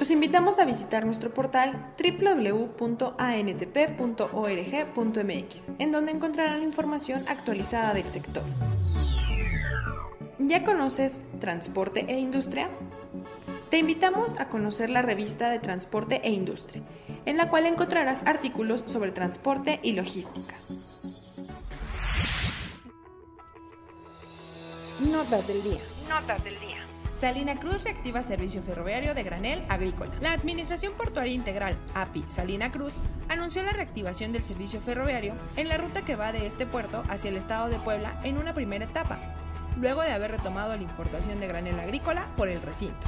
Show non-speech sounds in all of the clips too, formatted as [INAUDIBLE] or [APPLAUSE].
Los invitamos a visitar nuestro portal www.antp.org.mx, en donde encontrarán información actualizada del sector. ¿Ya conoces Transporte e Industria? Te invitamos a conocer la revista de Transporte e Industria, en la cual encontrarás artículos sobre transporte y logística. Notas del día. Notas del día. Salina Cruz reactiva servicio ferroviario de granel agrícola. La Administración Portuaria Integral, API Salina Cruz, anunció la reactivación del servicio ferroviario en la ruta que va de este puerto hacia el estado de Puebla en una primera etapa, luego de haber retomado la importación de granel agrícola por el recinto.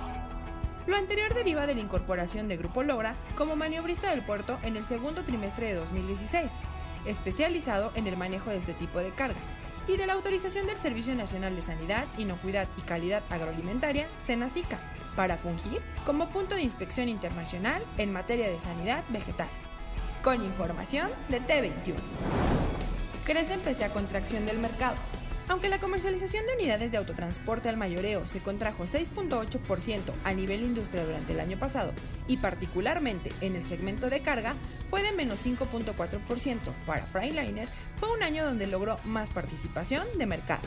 Lo anterior deriva de la incorporación de Grupo Logra como maniobrista del puerto en el segundo trimestre de 2016, especializado en el manejo de este tipo de carga, y de la autorización del Servicio Nacional de Sanidad, Inocuidad y Calidad Agroalimentaria, SENACICA, para fungir como punto de inspección internacional en materia de sanidad vegetal. Con información de T21. Crecen pese a contracción del mercado. Aunque la comercialización de unidades de autotransporte al mayoreo se contrajo 6.8% a nivel industria durante el año pasado y particularmente en el segmento de carga fue de menos 5.4%, para Freightliner fue un año donde logró más participación de mercado.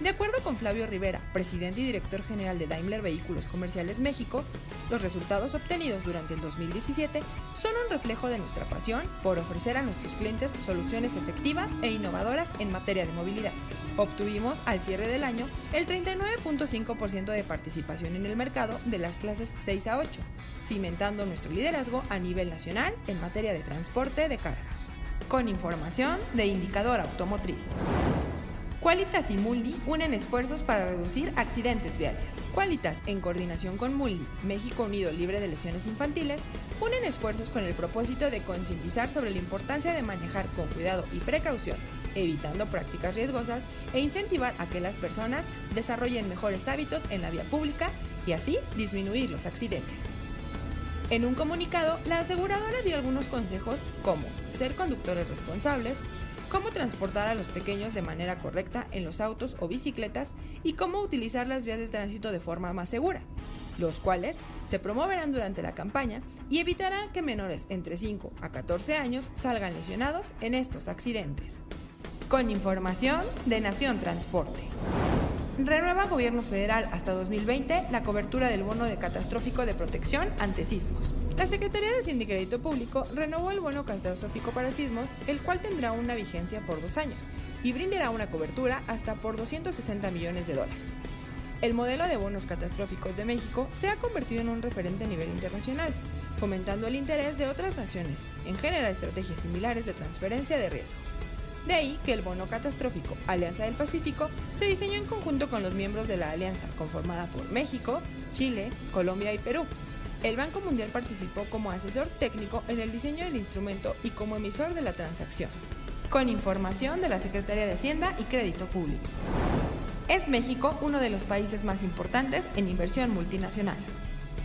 De acuerdo con Flavio Rivera, presidente y director general de Daimler Vehículos Comerciales México, los resultados obtenidos durante el 2017 son un reflejo de nuestra pasión por ofrecer a nuestros clientes soluciones efectivas e innovadoras en materia de movilidad. Obtuvimos al cierre del año el 39.5% de participación en el mercado de las clases 6 a 8, cimentando nuestro liderazgo a nivel nacional en materia de transporte de carga. Con información de Indicador Automotriz. Qualitas y Muldi unen esfuerzos para reducir accidentes viales. Qualitas, en coordinación con Muldi, México Unido Libre de Lesiones Infantiles, unen esfuerzos con el propósito de concientizar sobre la importancia de manejar con cuidado y precaución, evitando prácticas riesgosas e incentivar a que las personas desarrollen mejores hábitos en la vía pública y así disminuir los accidentes. En un comunicado, la aseguradora dio algunos consejos como ser conductores responsables, cómo transportar a los pequeños de manera correcta en los autos o bicicletas y cómo utilizar las vías de tránsito de forma más segura, los cuales se promoverán durante la campaña y evitarán que menores entre 5 a 14 años salgan lesionados en estos accidentes. Con información de Nación Transporte. Renueva Gobierno Federal hasta 2020 la cobertura del bono de catastrófico de protección ante sismos. La Secretaría de Hacienda y Crédito Público renovó el bono catastrófico para sismos, el cual tendrá una vigencia por dos años y brindará una cobertura hasta por 260 millones de dólares. El modelo de bonos catastróficos de México se ha convertido en un referente a nivel internacional, fomentando el interés de otras naciones en generar estrategias similares de transferencia de riesgo. De ahí que el bono catastrófico Alianza del Pacífico se diseñó en conjunto con los miembros de la alianza, conformada por México, Chile, Colombia y Perú. El Banco Mundial participó como asesor técnico en el diseño del instrumento y como emisor de la transacción, con información de la Secretaría de Hacienda y Crédito Público. Es México uno de los países más importantes en inversión multinacional.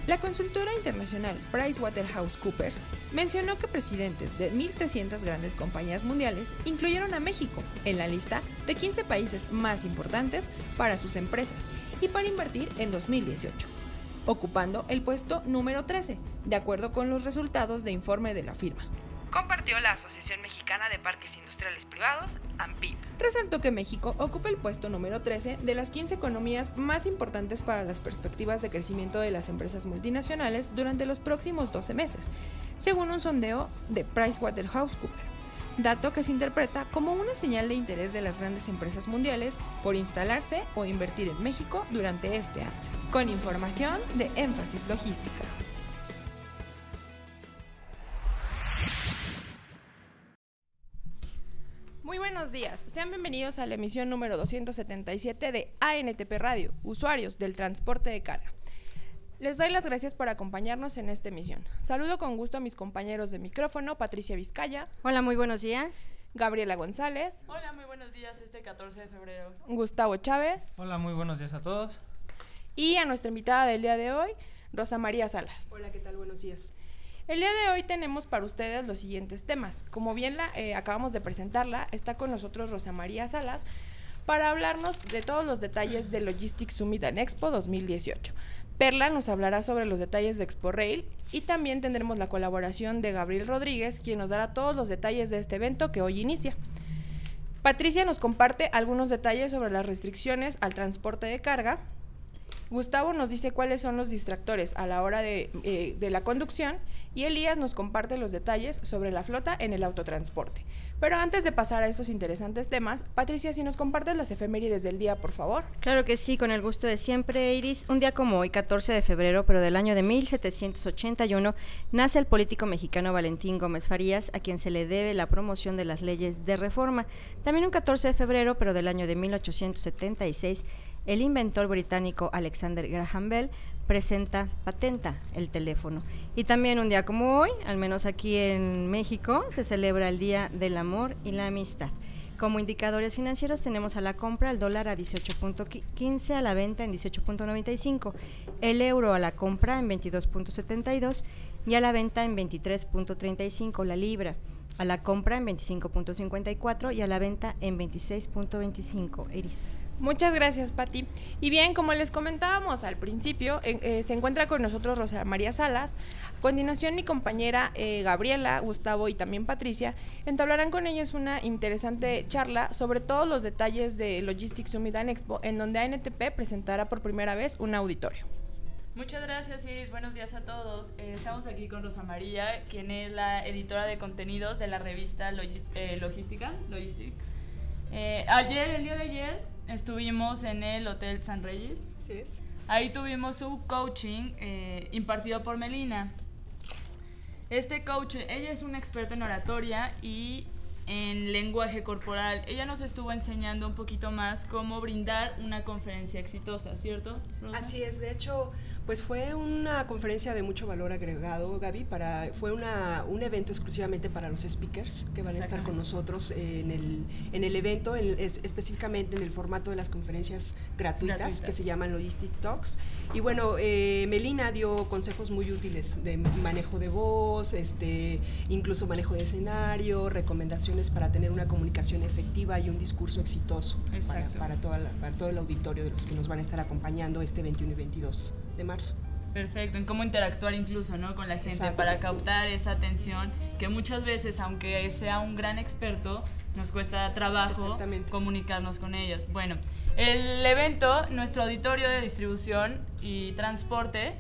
La consultora internacional PricewaterhouseCoopers mencionó que presidentes de 1.300 grandes compañías mundiales incluyeron a México en la lista de 15 países más importantes para sus empresas y para invertir en 2018, ocupando el puesto número 13, de acuerdo con los resultados de informe de la firma compartió la Asociación Mexicana de Parques Industriales Privados, AMPIP. Resaltó que México ocupa el puesto número 13 de las 15 economías más importantes para las perspectivas de crecimiento de las empresas multinacionales durante los próximos 12 meses, según un sondeo de PricewaterhouseCoopers dato que se interpreta como una señal de interés de las grandes empresas mundiales por instalarse o invertir en México durante este año. Con información de énfasis logística. Muy buenos días, sean bienvenidos a la emisión número 277 de ANTP Radio, usuarios del transporte de carga. Les doy las gracias por acompañarnos en esta emisión. Saludo con gusto a mis compañeros de micrófono, Patricia Vizcaya. Hola, muy buenos días. Gabriela González. Hola, muy buenos días este 14 de febrero. Gustavo Chávez. Hola, muy buenos días a todos. Y a nuestra invitada del día de hoy, Rosa María Salas. Hola, ¿qué tal? Buenos días. El día de hoy tenemos para ustedes los siguientes temas. Como bien la, eh, acabamos de presentarla, está con nosotros Rosa María Salas para hablarnos de todos los detalles de Logistics Summit and Expo 2018. Perla nos hablará sobre los detalles de Expo Rail y también tendremos la colaboración de Gabriel Rodríguez, quien nos dará todos los detalles de este evento que hoy inicia. Patricia nos comparte algunos detalles sobre las restricciones al transporte de carga Gustavo nos dice cuáles son los distractores a la hora de, eh, de, la conducción y Elías nos comparte los detalles sobre la flota en el autotransporte. Pero antes de pasar a estos interesantes temas, Patricia, si nos compartes las efemérides del día, por favor. Claro que sí, con el gusto de siempre, Iris. Un día como hoy, 14 de febrero, pero del año de 1781, nace el político mexicano Valentín Gómez Farías, a quien se le debe la promoción de las leyes de reforma. También un 14 de febrero, pero del año de 1876, el inventor británico Alexander Graham Bell presenta, patenta el teléfono. Y también un día como hoy, al menos aquí en México, se celebra el Día del Amor y la Amistad. Como indicadores financieros tenemos a la compra el dólar a 18.15, a la venta en 18.95, el euro a la compra en 22.72 y a la venta en 23.35, la libra a la compra en 25.54 y a la venta en 26.25. Eris. Muchas gracias, Patti. Y bien, como les comentábamos al principio, eh, se encuentra con nosotros Rosa María Salas. A continuación, mi compañera eh, Gabriela, Gustavo y también Patricia entablarán con ellos una interesante charla sobre todos los detalles de Logistics Summit and Expo, en donde ANTP presentará por primera vez un auditorio. Muchas gracias Iris, buenos días a todos. Eh, estamos aquí con Rosa María, quien es la editora de contenidos de la revista Logística. Logistic. ayer, el día de ayer, estuvimos en el Hotel San Reyes. Sí es. Ahí tuvimos un coaching eh, impartido por Melina. Este coach, ella es una experta en oratoria y en lenguaje corporal. Ella nos estuvo enseñando un poquito más cómo brindar una conferencia exitosa, ¿cierto? Así es, de hecho, pues fue una conferencia de mucho valor agregado, Gaby, para, fue una, un evento exclusivamente para los speakers que van a estar con nosotros en el, en el evento, específicamente en el formato de las conferencias gratuitas, que se llaman Logistic Talks. Y bueno, eh, Melina dio consejos muy útiles de manejo de voz, este, incluso manejo de escenario, recomendaciones para tener una comunicación efectiva y un discurso exitoso para, para, toda para todo el auditorio de los que nos van a estar acompañando este 21 y 22 de marzo. Perfecto, en cómo interactuar incluso ¿no? con la gente para captar esa atención que muchas veces, aunque sea un gran experto, nos cuesta trabajo comunicarnos con ellos. Bueno, el evento, nuestro auditorio de distribución y transporte,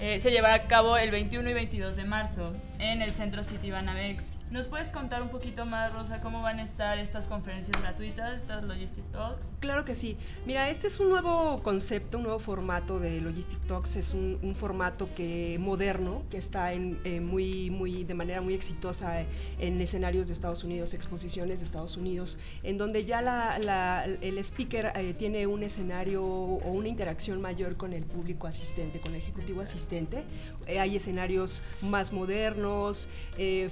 eh, se llevará a cabo el 21 y 22 de marzo en el Centro City Banamex. ¿Nos puedes contar un poquito más, Rosa, cómo van a estar estas conferencias gratuitas, estas Logistic Talks? Claro que sí. Mira, este es un nuevo concepto, un nuevo formato de Logistic Talks. Es un, formato que moderno, que está en, eh, muy, muy, de manera muy exitosa en escenarios de Estados Unidos, exposiciones de Estados Unidos, en donde ya la, el speaker eh, tiene un escenario o una interacción mayor con el público asistente, con el ejecutivo asistente. Eh, hay escenarios más modernos,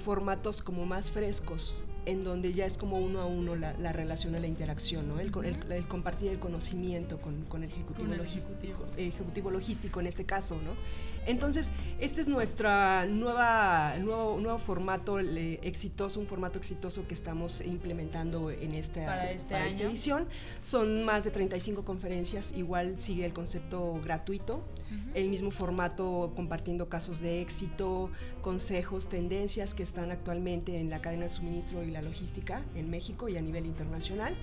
formatos como más frescos en donde ya es como uno a uno la, la relación o la interacción, ¿no? el, el, compartir el conocimiento con, con el ejecutivo, logístico, ejecutivo logístico en este caso. ¿no? Entonces, este es nuestro nueva, nuevo, nuevo formato exitoso, un formato exitoso que estamos implementando en esta, para, este esta edición. Son más de 35 conferencias, igual sigue el concepto gratuito, el mismo formato compartiendo casos de éxito, consejos, tendencias que están actualmente en la cadena de suministro y la logística en México y a nivel internacional.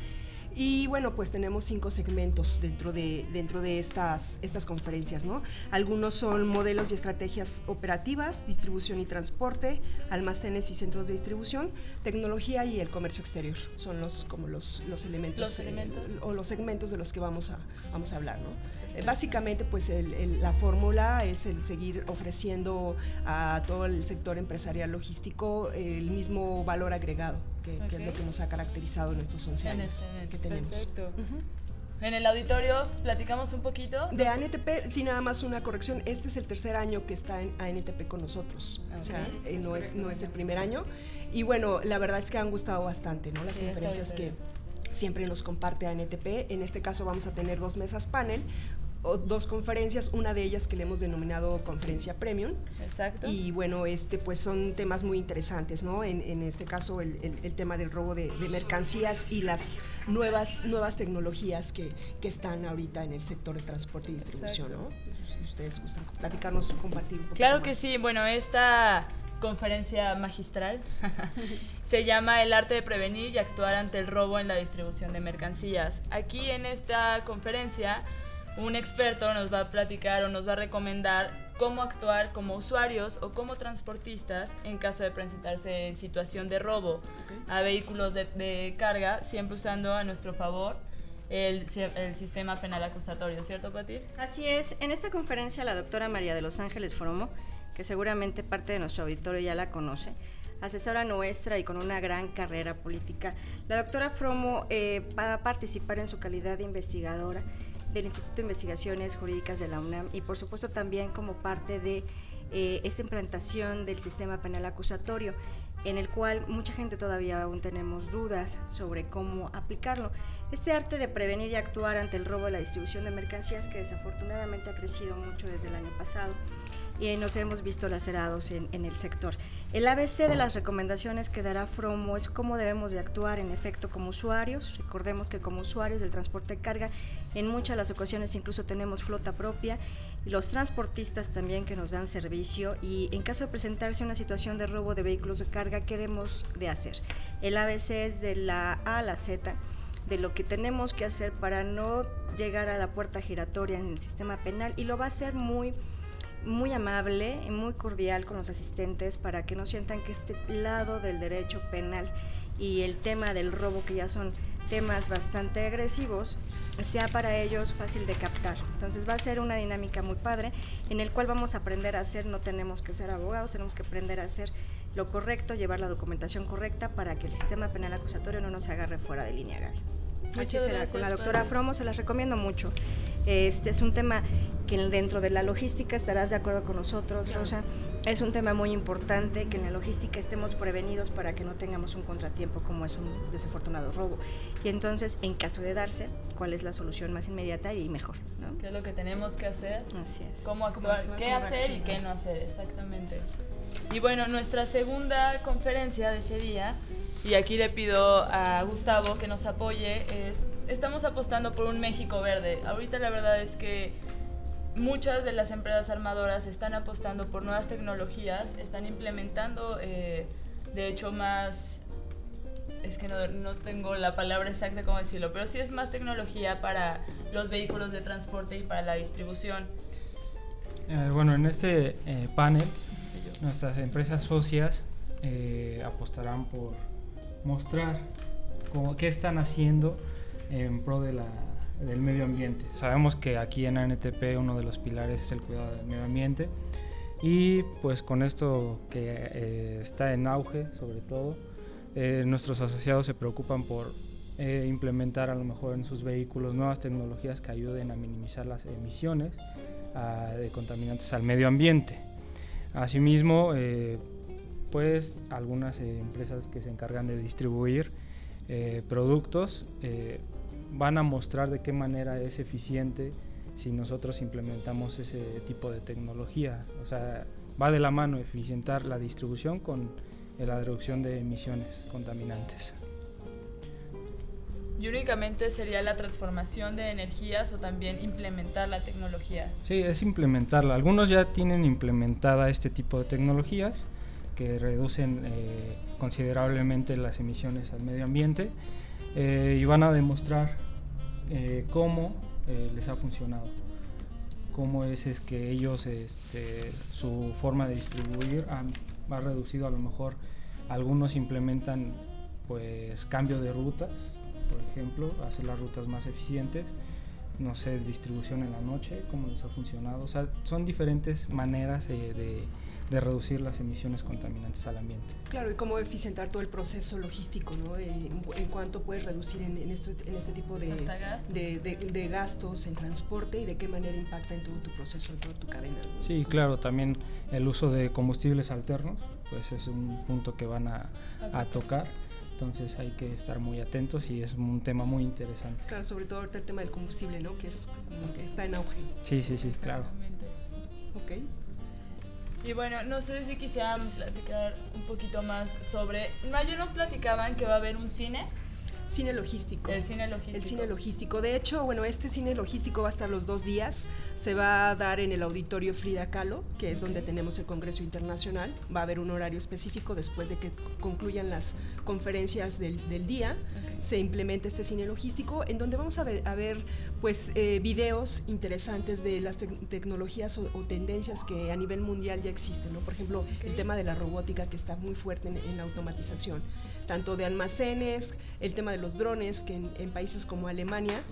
Y bueno, pues tenemos cinco segmentos dentro de, dentro de estas, estas conferencias, ¿no? Algunos son modelos y estrategias operativas, distribución y transporte, almacenes y centros de distribución, tecnología y el comercio exterior. Son los, como los, los elementos, eh, o los segmentos de los que vamos a, vamos a hablar, ¿no? Eh, básicamente, pues la fórmula es el seguir ofreciendo a todo el sector empresarial logístico el mismo valor agregado que, es lo que nos ha caracterizado en estos 11 años que tenemos. Perfecto. en el auditorio platicamos un poquito. De ANTP, sí, nada más una corrección. Este es el tercer año que está en ANTP con nosotros. O sea, eh, no, es, no es el primer año. Y bueno, la verdad es que han gustado bastante, ¿no? Las conferencias que siempre nos comparte ANTP. En este caso vamos a tener dos mesas panel dos conferencias, una de ellas que le hemos denominado conferencia premium. Exacto. Y bueno, este pues son temas muy interesantes, ¿no? En, en este caso el, el, tema del robo de, mercancías y las nuevas, nuevas tecnologías que, que, están ahorita en el sector de transporte y distribución, ¿no? Si ustedes gustan platicarnos, compartir un poco. Claro que sí, bueno, esta conferencia magistral [LAUGHS] se llama El arte de prevenir y actuar ante el robo en la distribución de mercancías. Aquí en esta conferencia un experto nos va a platicar o nos va a recomendar cómo actuar como usuarios o como transportistas en caso de presentarse en situación de robo a vehículos de, carga, siempre usando a nuestro favor el, el, sistema penal acusatorio, ¿cierto, Pati? Así es. En esta conferencia la doctora María de los Ángeles Fromo, que seguramente parte de nuestro auditorio ya la conoce, asesora nuestra y con una gran carrera política, la doctora Fromo eh, va a participar en su calidad de investigadora del Instituto de Investigaciones Jurídicas de la UNAM y por supuesto también como parte de eh, esta implantación del sistema penal acusatorio en el cual mucha gente todavía aún tenemos dudas sobre cómo aplicarlo. Este arte de prevenir y actuar ante el robo de la distribución de mercancías que desafortunadamente ha crecido mucho desde el año pasado y nos hemos visto lacerados en, el sector. El ABC de las recomendaciones que dará Fromo es cómo debemos de actuar en efecto como usuarios. Recordemos que como usuarios del transporte de carga, en muchas de las ocasiones incluso tenemos flota propia, los transportistas también que nos dan servicio y en caso de presentarse una situación de robo de vehículos de carga, ¿qué debemos de hacer? El ABC es de la A a la Z de lo que tenemos que hacer para no llegar a la puerta giratoria en el sistema penal y lo va a hacer muy muy amable y muy cordial con los asistentes para que no sientan que este lado del derecho penal y el tema del robo, que ya son temas bastante agresivos, sea para ellos fácil de captar. Entonces va a ser una dinámica muy padre en el cual vamos a aprender a hacer, no tenemos que ser abogados, tenemos que aprender a hacer lo correcto, llevar la documentación correcta para que el sistema penal acusatorio no nos agarre fuera de línea, Gaby. Así será. Con la doctora Fromo se las recomiendo mucho. Este es un tema que dentro de la logística estarás de acuerdo con nosotros, Rosa. Es un tema muy importante que en la logística estemos prevenidos para que no tengamos un contratiempo como es un desafortunado robo. Y entonces, en caso de darse, ¿cuál es la solución más inmediata y mejor? ¿Qué es lo que tenemos que hacer? Así es. ¿Cómo actuar? ¿Qué hacer y qué no hacer? Exactamente. Y bueno, nuestra segunda conferencia de ese día y aquí le pido a Gustavo que nos apoye, es, estamos apostando por un México verde. Ahorita la verdad es que muchas de las empresas armadoras están apostando por nuevas tecnologías, están implementando, eh, de hecho, más, es que no, tengo la palabra exacta cómo decirlo, pero sí es más tecnología para los vehículos de transporte y para la distribución. Eh, bueno, en este eh, panel, nuestras empresas socias apostarán por mostrar cómo, qué están haciendo en pro de la, del medio ambiente. Sabemos que aquí en ANTP uno de los pilares es el cuidado del medio ambiente y pues con esto que eh, está en auge sobre todo, eh, nuestros asociados se preocupan por eh, implementar a lo mejor en sus vehículos nuevas tecnologías que ayuden a minimizar las emisiones ah, de contaminantes al medio ambiente. Asimismo, pues algunas eh, empresas que se encargan de distribuir eh, productos eh, van a mostrar de qué manera es eficiente si nosotros implementamos ese tipo de tecnología. O sea, va de la mano eficientar la distribución con la reducción de emisiones contaminantes. ¿Y únicamente sería la transformación de energías o también implementar la tecnología? Sí, es implementarla. Algunos ya tienen implementada este tipo de tecnologías que reducen eh, considerablemente las emisiones al medio ambiente eh, y van a demostrar eh, cómo les ha funcionado, cómo es, es que ellos, este, su forma de distribuir han, ha reducido a lo mejor, algunos implementan pues cambio de rutas, por ejemplo, hacer las rutas más eficientes, no sé, distribución en la noche, cómo les ha funcionado, o sea, son diferentes maneras de de reducir las emisiones contaminantes al ambiente. Claro, y cómo eficientar todo el proceso logístico, ¿no? en, cuánto puedes reducir en, este, en este tipo de gastos. De, gastos en transporte y de qué manera impacta en todo tu proceso, en toda tu cadena. Sí, claro, también el uso de combustibles alternos, pues es un punto que van a, a tocar entonces hay que estar muy atentos y es un tema muy interesante. Claro, sobre todo ahorita el tema del combustible, ¿no? Que es como que está en auge. Sí, sí, sí, claro. Ok. Y bueno, no sé si quisieran platicar un poquito más sobre... Ayer nos platicaban que va a haber un cine Cine logístico. El cine logístico. El cine logístico. De hecho, bueno, este cine logístico va a estar los dos días. Se va a dar en el auditorio Frida Kahlo, que es donde tenemos el Congreso Internacional. Va a haber un horario específico después de que concluyan las conferencias del, del día. Se implementa este cine logístico, en donde vamos a ver, a ver pues, eh, videos interesantes de las tecnologías o, tendencias que a nivel mundial ya existen. ¿no? Por ejemplo, el tema de la robótica, que está muy fuerte en la automatización tanto de almacenes, el tema de los drones, que en, países como Alemania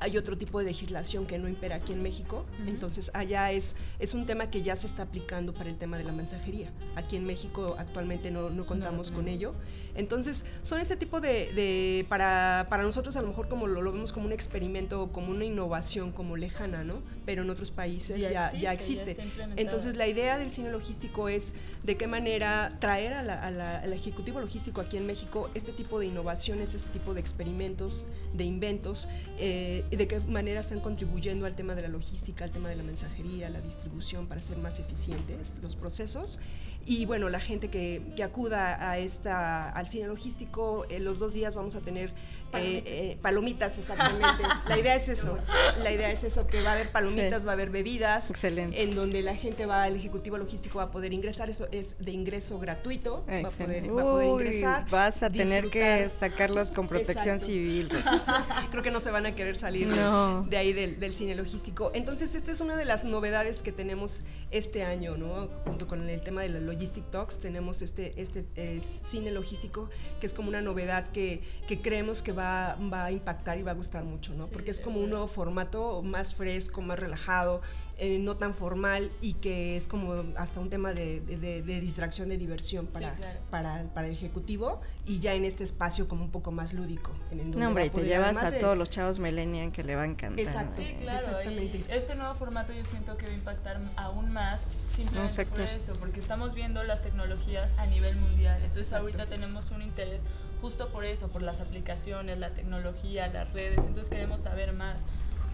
hay otro tipo de legislación que no impera aquí en México, entonces allá es, es un tema que ya se está aplicando para el tema de la mensajería. Aquí en México actualmente no, no contamos con ello. Entonces son este tipo de, para, para, nosotros a lo mejor como lo, vemos como un experimento, como una innovación, como lejana, ¿no? Pero en otros países ya, ya existe. entonces la idea del cine logístico es de qué manera traer al ejecutivo logístico aquí en México este tipo de innovaciones, este tipo de experimentos, de inventos. Eh, y de qué manera están contribuyendo al tema de la logística, al tema de la mensajería, la distribución para ser más eficientes los procesos. Y bueno, la gente que, que acuda a esta, al cine logístico, en los dos días vamos a tener eh, eh, palomitas, exactamente. la idea es eso, la idea es eso, que va a haber palomitas, va a haber bebidas, Excelente. en donde la gente va, el ejecutivo logístico va a poder ingresar, eso es de ingreso gratuito, va a, poder, va a poder, ingresar. Vas a tener que sacarlos con protección civil. [LAUGHS] Creo que no se van a querer salir de, ahí del, del, cine logístico. Entonces, esta es una de las novedades que tenemos este año, ¿no? Junto con el tema de la Logistic Talks, tenemos este, este eh, cine logístico que es como una novedad que, que creemos que va, va, a impactar y va a gustar mucho, ¿no? Porque es como un nuevo formato más fresco, más relajado, eh, no tan formal y que es como hasta un tema de, de, distracción, de diversión para, para, para, el ejecutivo y ya en este espacio como un poco más lúdico. En el no, hombre, y te llevas a todos los chavos millennial que le va a encantar. Exacto, sí, claro, exactamente. este nuevo formato yo siento que va a impactar aún más simplemente por esto, porque estamos viendo las tecnologías a nivel mundial, entonces ahorita tenemos un interés justo por eso, por las aplicaciones, la tecnología, las redes, entonces queremos saber más.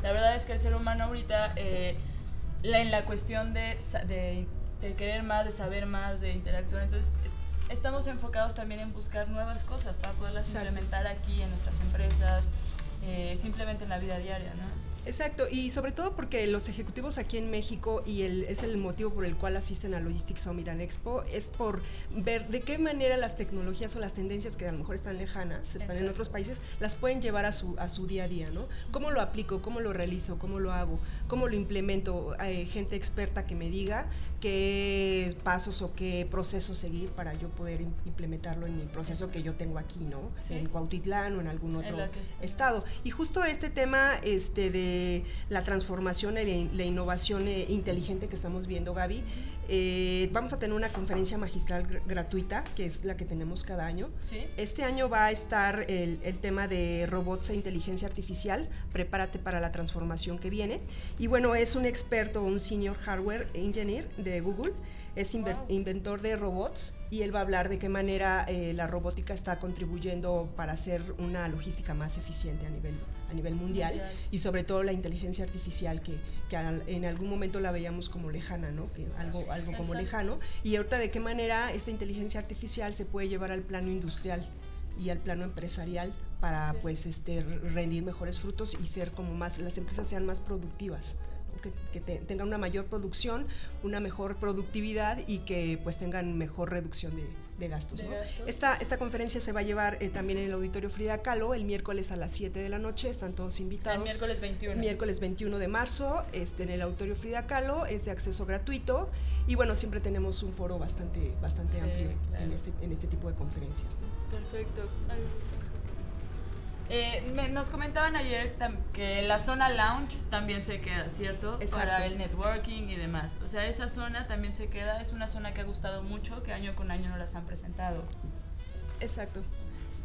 La verdad es que el ser humano ahorita... Eh, en la cuestión de, de, de, querer más, de saber más, de interactuar. Entonces, estamos enfocados también en buscar nuevas cosas para poderlas implementar aquí en nuestras empresas, eh, simplemente en la vida diaria, ¿no? Exacto, y sobre todo porque los ejecutivos aquí en México, y el, es el motivo por el cual asisten a Logistics Summit and Expo, es por ver de qué manera las tecnologías o las tendencias que a lo mejor están lejanas, están en otros países, las pueden llevar a su, a su día a día, ¿no? ¿Cómo lo aplico? ¿Cómo lo realizo? ¿Cómo lo hago? ¿Cómo lo implemento? Hay gente experta que me diga qué pasos o qué procesos seguir para yo poder implementarlo en el proceso que yo tengo aquí, ¿no? En Cuautitlán o en algún otro estado. Y justo este tema este, de la transformación y la innovación eh, inteligente que estamos viendo, Gaby. Eh, vamos a tener una conferencia magistral gratuita, que es la que tenemos cada año. Este año va a estar el, tema de robots e inteligencia artificial. Prepárate para la transformación que viene. Y bueno, es un experto, un senior hardware engineer de Google es inventor de robots y él va a hablar de qué manera eh, la robótica está contribuyendo para hacer una logística más eficiente a nivel a nivel mundial, y sobre todo la inteligencia artificial que, que, en algún momento la veíamos como lejana, ¿no? Que algo, algo como lejano. Y ahorita de qué manera esta inteligencia artificial se puede llevar al plano industrial y al plano empresarial para pues este rendir mejores frutos y ser como más las empresas sean más productivas que, tengan una mayor producción una mejor productividad y que pues tengan mejor reducción de, de gastos. Esta, esta conferencia se va a llevar eh, también en el Auditorio Frida Kahlo el miércoles a las 7 de la noche, están todos invitados. El miércoles 21. Miércoles 21 de marzo, este, en el Auditorio Frida Kahlo, es de acceso gratuito y bueno, siempre tenemos un foro bastante, bastante amplio en, este, en este tipo de conferencias. Perfecto. Eh, nos comentaban ayer que la zona lounge también se queda, ¿cierto? Para el networking y demás. O sea, esa zona también se queda, es una zona que ha gustado mucho, que año con año nos las han presentado. Exacto.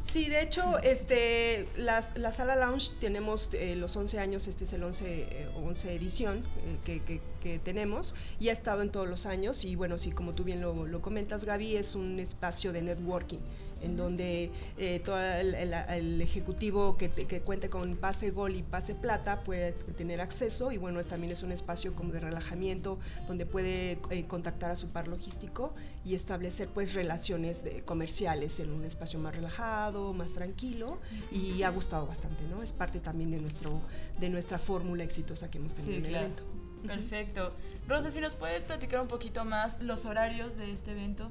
Sí, de hecho, este, las, la sala lounge tenemos eh, los 11 años, este es el 11, 11 eh, edición que, que, que, tenemos y ha estado en todos los años y bueno, sí, como tú bien lo, lo comentas, Gaby, es un espacio de networking en donde eh, todo el, ejecutivo que, que, cuente con pase gol y pase plata puede tener acceso y bueno, es, también es un espacio como de relajamiento donde puede eh, contactar a su par logístico y establecer pues relaciones comerciales en un espacio más relajado, más tranquilo y ha gustado bastante, ¿no? Es parte también de, nuestro, de nuestra fórmula exitosa que hemos tenido en el evento. Perfecto. Rosa, si nos puedes platicar un poquito más los horarios de este evento.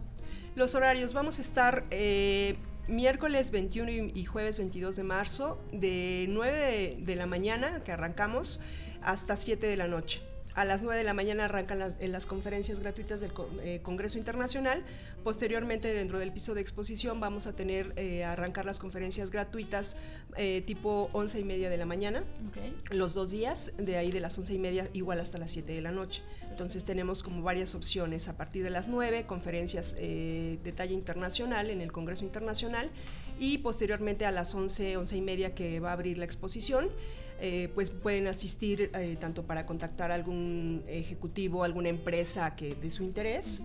Los horarios, vamos a estar eh, miércoles 21 y, jueves 22 de marzo, de 9 de, la mañana, que arrancamos, hasta 7 de la noche. A las 9 de la mañana arrancan las, las conferencias gratuitas del eh, Congreso Internacional. Posteriormente, dentro del piso de exposición, vamos a tener eh, arrancar las conferencias gratuitas tipo 11 y media de la mañana, los dos días, de ahí de las 11 y media igual hasta las 7 de la noche. Entonces tenemos como varias opciones. A partir de las 9, conferencias eh, de talla internacional en el Congreso Internacional y posteriormente a las 11, 11 y media que va a abrir la exposición. Eh, pues pueden asistir eh, tanto para contactar a algún ejecutivo, alguna empresa que de su interés,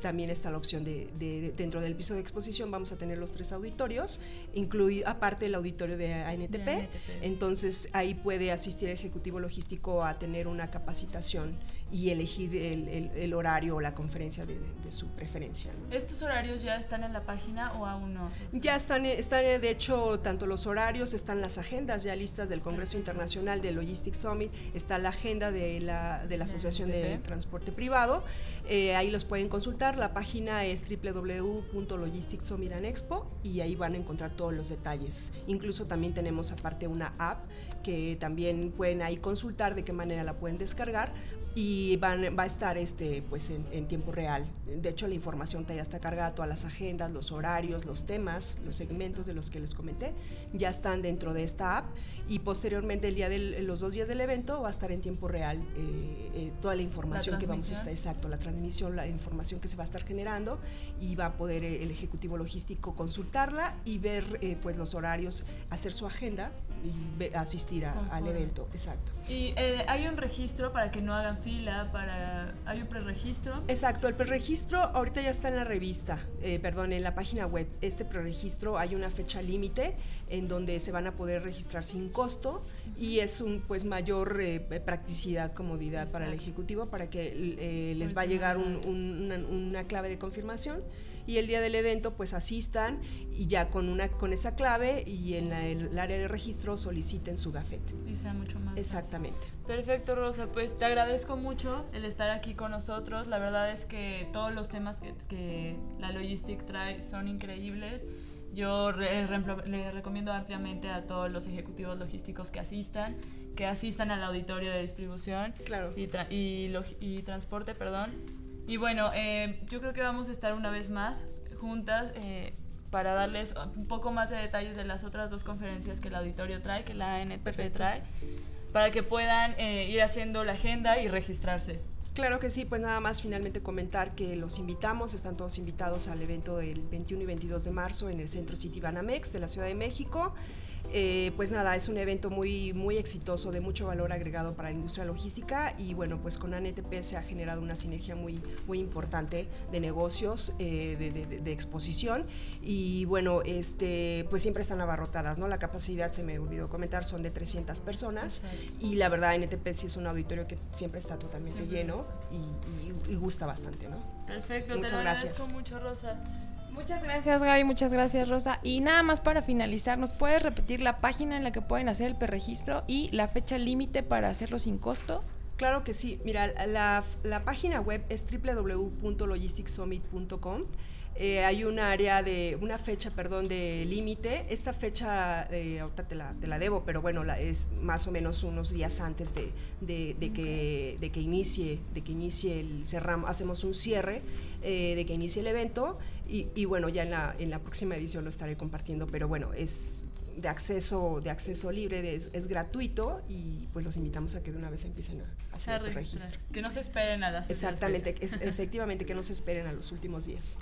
también está la opción de, dentro del piso de exposición vamos a tener los tres auditorios, incluido aparte el auditorio de ANTP, entonces ahí puede asistir el ejecutivo logístico a tener una capacitación y elegir el, horario o la conferencia de, su preferencia. ¿Estos horarios ya están en la página o aún no? Ya están, están, de hecho, tanto los horarios, están las agendas ya listas del Congreso Internacional de Logistics Summit, está la agenda de la, de la Asociación de Transporte Privado, eh, ahí los pueden consultar, la página es www.logisticsummitanexpo y ahí van a encontrar todos los detalles. Incluso también tenemos aparte una app que también pueden ahí consultar de qué manera la pueden descargar y van, va a estar este, pues en, tiempo real. De hecho, la información ya está cargada, todas las agendas, los horarios, los temas, los segmentos de los que les comenté, ya están dentro de esta app y posteriormente el día de los dos días del evento va a estar en tiempo real eh, eh, toda la información que vamos a estar, exacto, la transmisión, la información que se va a estar generando y va a poder el ejecutivo logístico consultarla y ver eh, pues los horarios, hacer su agenda y asistir al evento, exacto. Y hay un registro para que no hagan fila para... ¿Hay un preregistro? Exacto, el preregistro ahorita ya está en la revista, eh, perdón, en la página web. Este preregistro hay una fecha límite en donde se van a poder registrar sin costo y es un pues mayor eh, practicidad, comodidad para el ejecutivo para que eh, les va a llegar una clave de confirmación y el día del evento pues asistan y ya con una con esa clave y en el área de registro soliciten su gafete. Y sea mucho más. Exactamente. Perfecto, Rosa. Pues te agradezco mucho el estar aquí con nosotros. La verdad es que todos los temas que, la Logistic trae son increíbles. Yo le recomiendo ampliamente a todos los ejecutivos logísticos que asistan, que asistan al auditorio de distribución claro. y, y, y transporte, perdón, y bueno, eh, yo creo que vamos a estar una vez más juntas eh, para darles un poco más de detalles de las otras dos conferencias que el auditorio trae, que la NTP trae, para que puedan eh, ir haciendo la agenda y registrarse. Claro que sí, pues nada más finalmente comentar que los invitamos, están todos invitados al evento del 21 y 22 de marzo en el Centro City Banamex de la Ciudad de México. Eh, pues nada, es un evento muy, muy exitoso, de mucho valor agregado para la industria logística y bueno, pues con ANTP se ha generado una sinergia muy, muy importante de negocios, eh, de, exposición y bueno, este, pues siempre están abarrotadas, ¿no? La capacidad, se me olvidó comentar, son de 300 personas y la verdad ANTP sí es un auditorio que siempre está totalmente lleno y, gusta bastante, ¿no? Perfecto, Muchas te gracias. mucho, Rosa. Muchas gracias Gaby, muchas gracias Rosa. Y nada más para finalizar, ¿nos puedes repetir la página en la que pueden hacer el perregistro y la fecha límite para hacerlo sin costo? Claro que sí. Mira, la, la página web es www.logisticsummit.com. Eh, hay un área de, una fecha, perdón, de límite. Esta fecha, eh, ahorita te la, te la, debo, pero bueno, la, es más o menos unos días antes de, de, de que, de que inicie, de que inicie el cerramos, hacemos un cierre, eh, de que inicie el evento y, y, bueno, ya en la, en la próxima edición lo estaré compartiendo, pero bueno, es de acceso, de acceso libre, es, gratuito y pues los invitamos a que de una vez empiecen a hacer el registro. Que no se esperen a las Exactamente, efectivamente que no se esperen a los últimos días.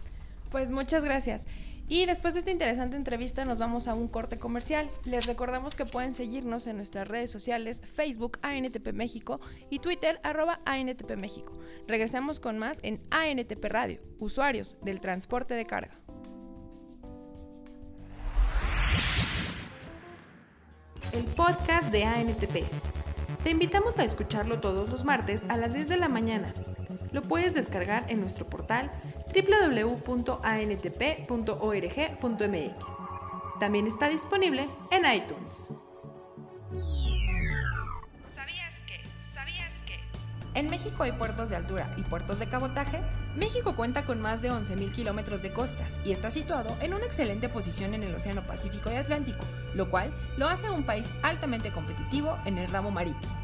Pues muchas gracias. Y después de esta interesante entrevista nos vamos a un corte comercial. Les recordamos que pueden seguirnos en nuestras redes sociales, Facebook ANTP México y Twitter arroba ANTP México. Regresamos con más en ANTP Radio, usuarios del transporte de carga. El podcast de ANTP. Te invitamos a escucharlo todos los martes a las 10 de la mañana. Lo puedes descargar en nuestro portal www.antp.org.mx. También está disponible en iTunes. ¿Sabías que? ¿Sabías que? En México hay puertos de altura y puertos de cabotaje. México cuenta con más de 11.000 kilómetros de costas y está situado en una excelente posición en el Océano Pacífico y Atlántico, lo cual lo hace un país altamente competitivo en el ramo marítimo.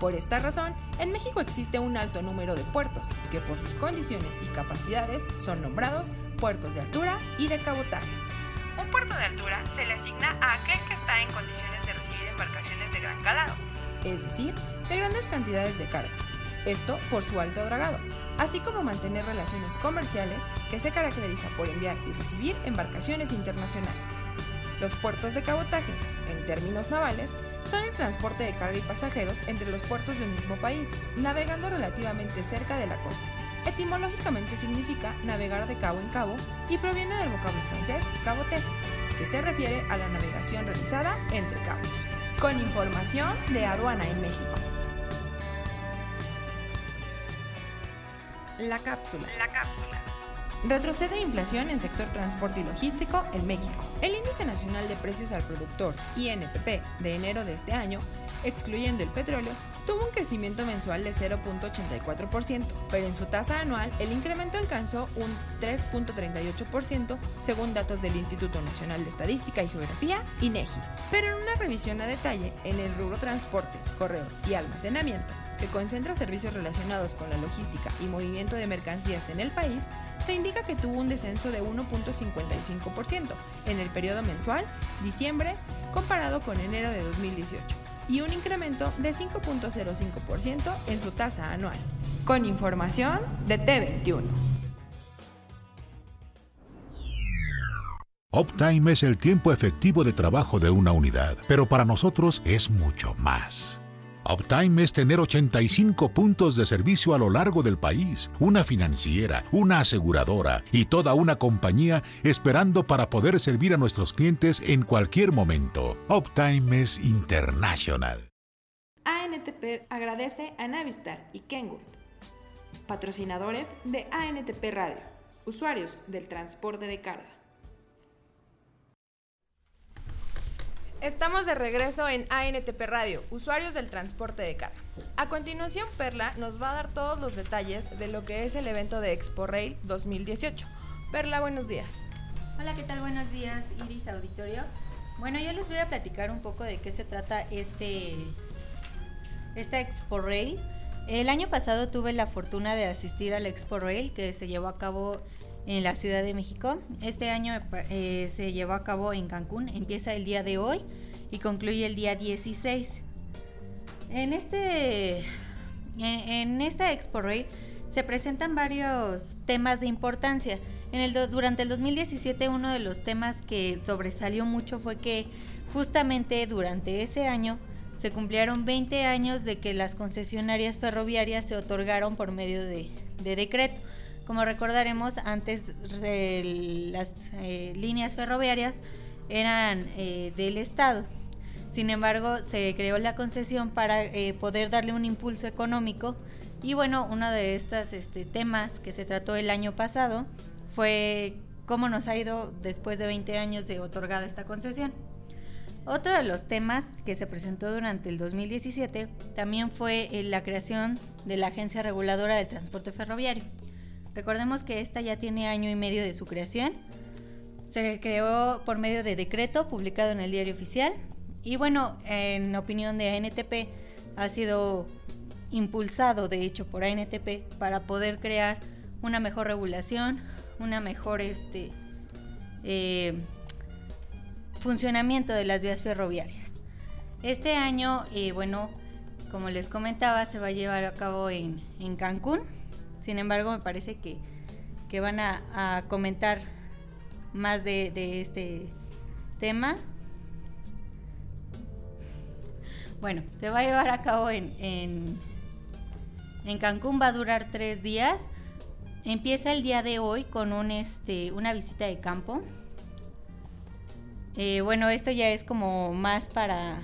Por esta razón, en México existe un alto número de puertos que por sus condiciones y capacidades son nombrados puertos de altura y de cabotaje. Un puerto de altura se le asigna a aquel que está en condiciones de recibir embarcaciones de gran calado, es decir, de grandes cantidades de carga. Esto por su alto dragado, así como mantener relaciones comerciales que se caracteriza por enviar y recibir embarcaciones internacionales. Los puertos de cabotaje, en términos navales, son el transporte de carga y pasajeros entre los puertos de un mismo país, navegando relativamente cerca de la costa. Etimológicamente significa navegar de cabo en cabo y proviene del vocablo francés caboter, que se refiere a la navegación realizada entre cabos. Con información de aduana en México. La cápsula. La cápsula. Retrocede inflación en sector transporte y logístico en México. El Índice Nacional de Precios al Productor, INPP, de enero de este año, excluyendo el petróleo, tuvo un crecimiento mensual de 0.84%, pero en su tasa anual el incremento alcanzó un 3.38% según datos del Instituto Nacional de Estadística y Geografía, INEGI. Pero en una revisión a detalle, en el rubro transportes, correos y almacenamiento, que concentra servicios relacionados con la logística y movimiento de mercancías en el país, se indica que tuvo un descenso de 1.55% en el periodo mensual diciembre comparado con enero de 2018 y un incremento de 5.05% en su tasa anual. Con información de T21. Uptime es el tiempo efectivo de trabajo de una unidad, pero para nosotros es mucho más. Uptime es tener 85 puntos de servicio a lo largo del país, una financiera, una aseguradora y toda una compañía esperando para poder servir a nuestros clientes en cualquier momento. Uptime es internacional. ANTP agradece a Navistar y Kenwood, patrocinadores de ANTP Radio, usuarios del transporte de carga. Estamos de regreso en ANTP Radio, usuarios del transporte de carga. A continuación, Perla nos va a dar todos los detalles de lo que es el evento de Expo Rail 2018. Perla, buenos días. Hola, ¿qué tal? Buenos días, Iris Auditorio. Bueno, yo les voy a platicar un poco de qué se trata este esta Expo Rail. El año pasado tuve la fortuna de asistir a la Expo Rail que se llevó a cabo en la Ciudad de México. Este año eh, se llevó a cabo en Cancún, empieza el día de hoy y concluye el día 16. En este en, esta Expo Rail se presentan varios temas de importancia. En el durante el 2017 uno de los temas que sobresalió mucho fue que justamente durante ese año se cumplieron 20 años de que las concesionarias ferroviarias se otorgaron por medio de decreto. Como recordaremos, antes las eh, líneas ferroviarias eran eh, del Estado. Sin embargo, se creó la concesión para eh, poder darle un impulso económico. Y bueno, uno de estos este, temas que se trató el año pasado fue cómo nos ha ido después de 20 años de otorgada esta concesión. Otro de los temas que se presentó durante el 2017 también fue la creación de la Agencia Reguladora del Transporte Ferroviario. Recordemos que esta ya tiene año y medio de su creación. Se creó por medio de decreto publicado en el diario oficial. Y bueno, en opinión de ANTP, ha sido impulsado de hecho por ANTP para poder crear una mejor regulación, una mejor este, eh, funcionamiento de las vías ferroviarias. Este año, eh, bueno, como les comentaba, se va a llevar a cabo en, Cancún. Sin embargo, me parece que, van a, comentar más de, este tema. Bueno, se va a llevar a cabo en, en, Cancún, va a durar tres días. Empieza el día de hoy con un, este, una visita de campo. Eh, bueno, esto ya es como más para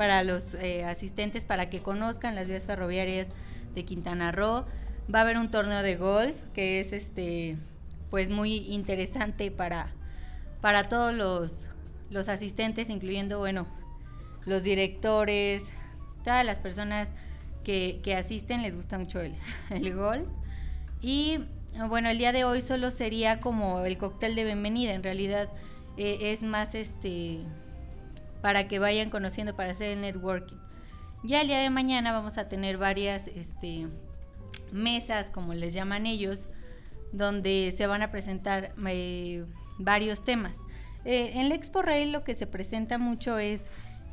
para los eh, asistentes para que conozcan las vías ferroviarias de Quintana Roo. Va a haber un torneo de golf que es este pues muy interesante para, para todos los, los asistentes, incluyendo bueno, los directores, todas las personas que, asisten les gusta mucho el, [LAUGHS] el golf. Y bueno, el día de hoy solo sería como el cóctel de bienvenida, en realidad eh, es más este para que vayan conociendo para hacer el networking. Ya el día de mañana vamos a tener varias este, mesas, como les llaman ellos, donde se van a presentar eh, varios temas. Eh, en el Expo Rail lo que se presenta mucho es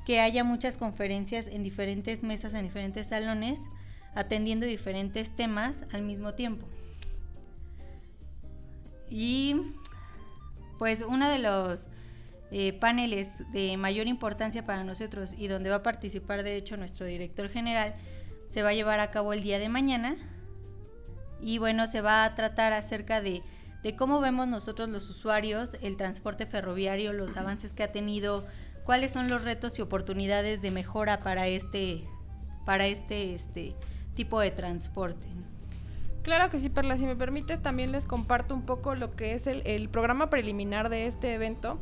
que haya muchas conferencias en diferentes mesas, en diferentes salones, atendiendo diferentes temas al mismo tiempo. Y pues uno de los eh, paneles de mayor importancia para nosotros y donde va a participar de hecho nuestro director general, se va a llevar a cabo el día de mañana. Y bueno, se va a tratar acerca de, cómo vemos nosotros los usuarios el transporte ferroviario, los avances que ha tenido, cuáles son los retos y oportunidades de mejora para este, para este, este tipo de transporte. Claro que sí, Perla. Si me permites, también les comparto un poco lo que es el, el programa preliminar de este evento.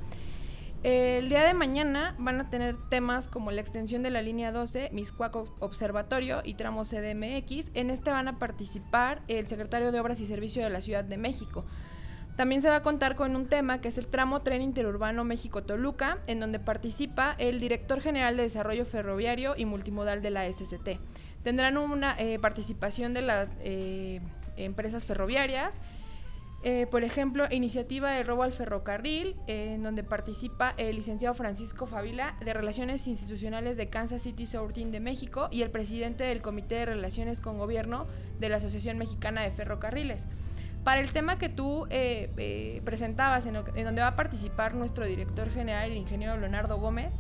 El día de mañana van a tener temas como la extensión de la línea 12, Miscuaco Observatorio y tramo CDMX. En este van a participar el secretario de Obras y Servicio de la Ciudad de México. También se va a contar con un tema que es el tramo tren interurbano México-Toluca, en donde participa el director general de Desarrollo Ferroviario y Multimodal de la SCT. Tendrán una eh, participación de las eh, empresas ferroviarias eh, por ejemplo, iniciativa de robo al ferrocarril, en donde participa el licenciado Francisco Favila de Relaciones Institucionales de Kansas City Sorting de México y el presidente del Comité de Relaciones con Gobierno de la Asociación Mexicana de Ferrocarriles. Para el tema que tú eh, eh, presentabas, en, en, donde va a participar nuestro director general, el ingeniero Leonardo Gómez,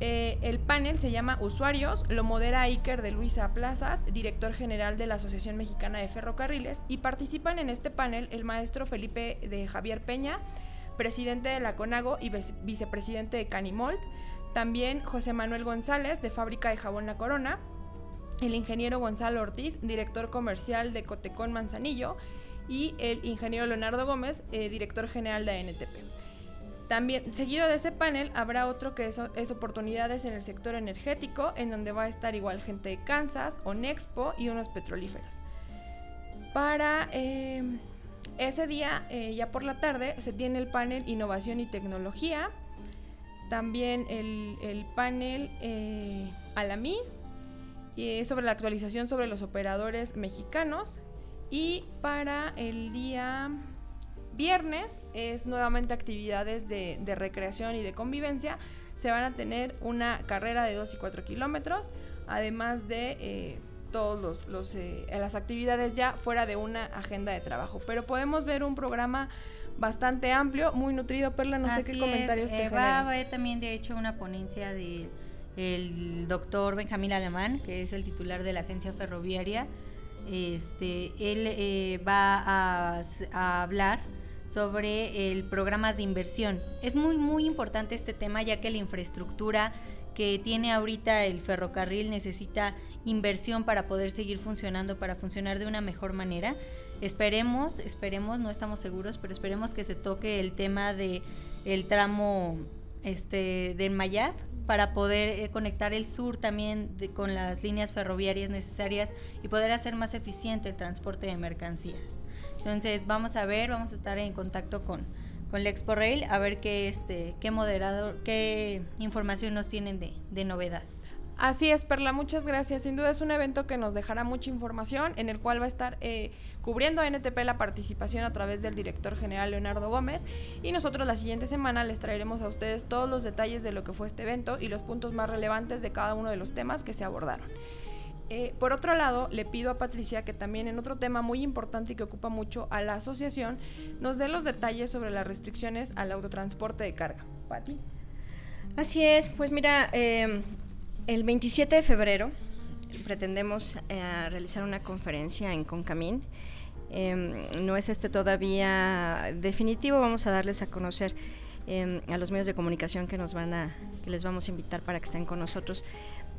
eh, el panel se llama Usuarios, lo modera Iker de Luisa Plaza, director general de la Asociación Mexicana de Ferrocarriles, y participan en este panel el maestro Felipe de Javier Peña, presidente de la CONAGO y vicepresidente de Canimold, también José Manuel González, de Fábrica de Jabón La Corona, el ingeniero Gonzalo Ortiz, director comercial de Cotecón Manzanillo, y el ingeniero Leonardo Gómez, eh, director general de ANTP. También, seguido de ese panel, habrá otro que es, oportunidades en el sector energético, en donde va a estar igual gente de Kansas, Onexpo y unos petrolíferos. Para eh, ese día, eh, ya por la tarde, se tiene el panel Innovación y Tecnología, también el, panel eh, Alamis, sobre la actualización sobre los operadores mexicanos. Y para el día viernes es nuevamente actividades de, recreación y de convivencia. Se van a tener una carrera de 2 y 4 kilómetros, además de eh, todas los, eh, las actividades ya fuera de una agenda de trabajo. Pero podemos ver un programa bastante amplio, muy nutrido. Perla, no sé qué comentarios te eh, Va a haber también, de hecho, una ponencia del el doctor Benjamín Alemán, que es el titular de la agencia ferroviaria. Este, él va a, a hablar sobre el programas de inversión. Es muy muy importante este tema ya que la infraestructura que tiene ahorita el ferrocarril necesita inversión para poder seguir funcionando, para funcionar de una mejor manera. Esperemos, esperemos, no estamos seguros, pero esperemos que se toque el tema de el tramo este del Mayab para poder eh, conectar el sur también con las líneas ferroviarias necesarias y poder hacer más eficiente el transporte de mercancías. Entonces vamos a ver, vamos a estar en contacto con, con la Expo a ver qué, este, qué moderador, qué información nos tienen de, novedad. Así es, Perla, muchas gracias. Sin duda es un evento que nos dejará mucha información, en el cual va a estar eh, cubriendo a NTP la participación a través del director general Leonardo Gómez. Y nosotros la siguiente semana les traeremos a ustedes todos los detalles de lo que fue este evento y los puntos más relevantes de cada uno de los temas que se abordaron. Eh, por otro lado, le pido a Patricia que también en otro tema muy importante y que ocupa mucho a la asociación, nos dé los detalles sobre las restricciones al autotransporte de carga. Pati. Así es, pues mira, eh, el 27 de febrero pretendemos eh, realizar una conferencia en Concamín. Em, no es este todavía definitivo, vamos a darles a conocer em, a los medios de comunicación que nos van a, que les vamos a invitar para que estén con nosotros.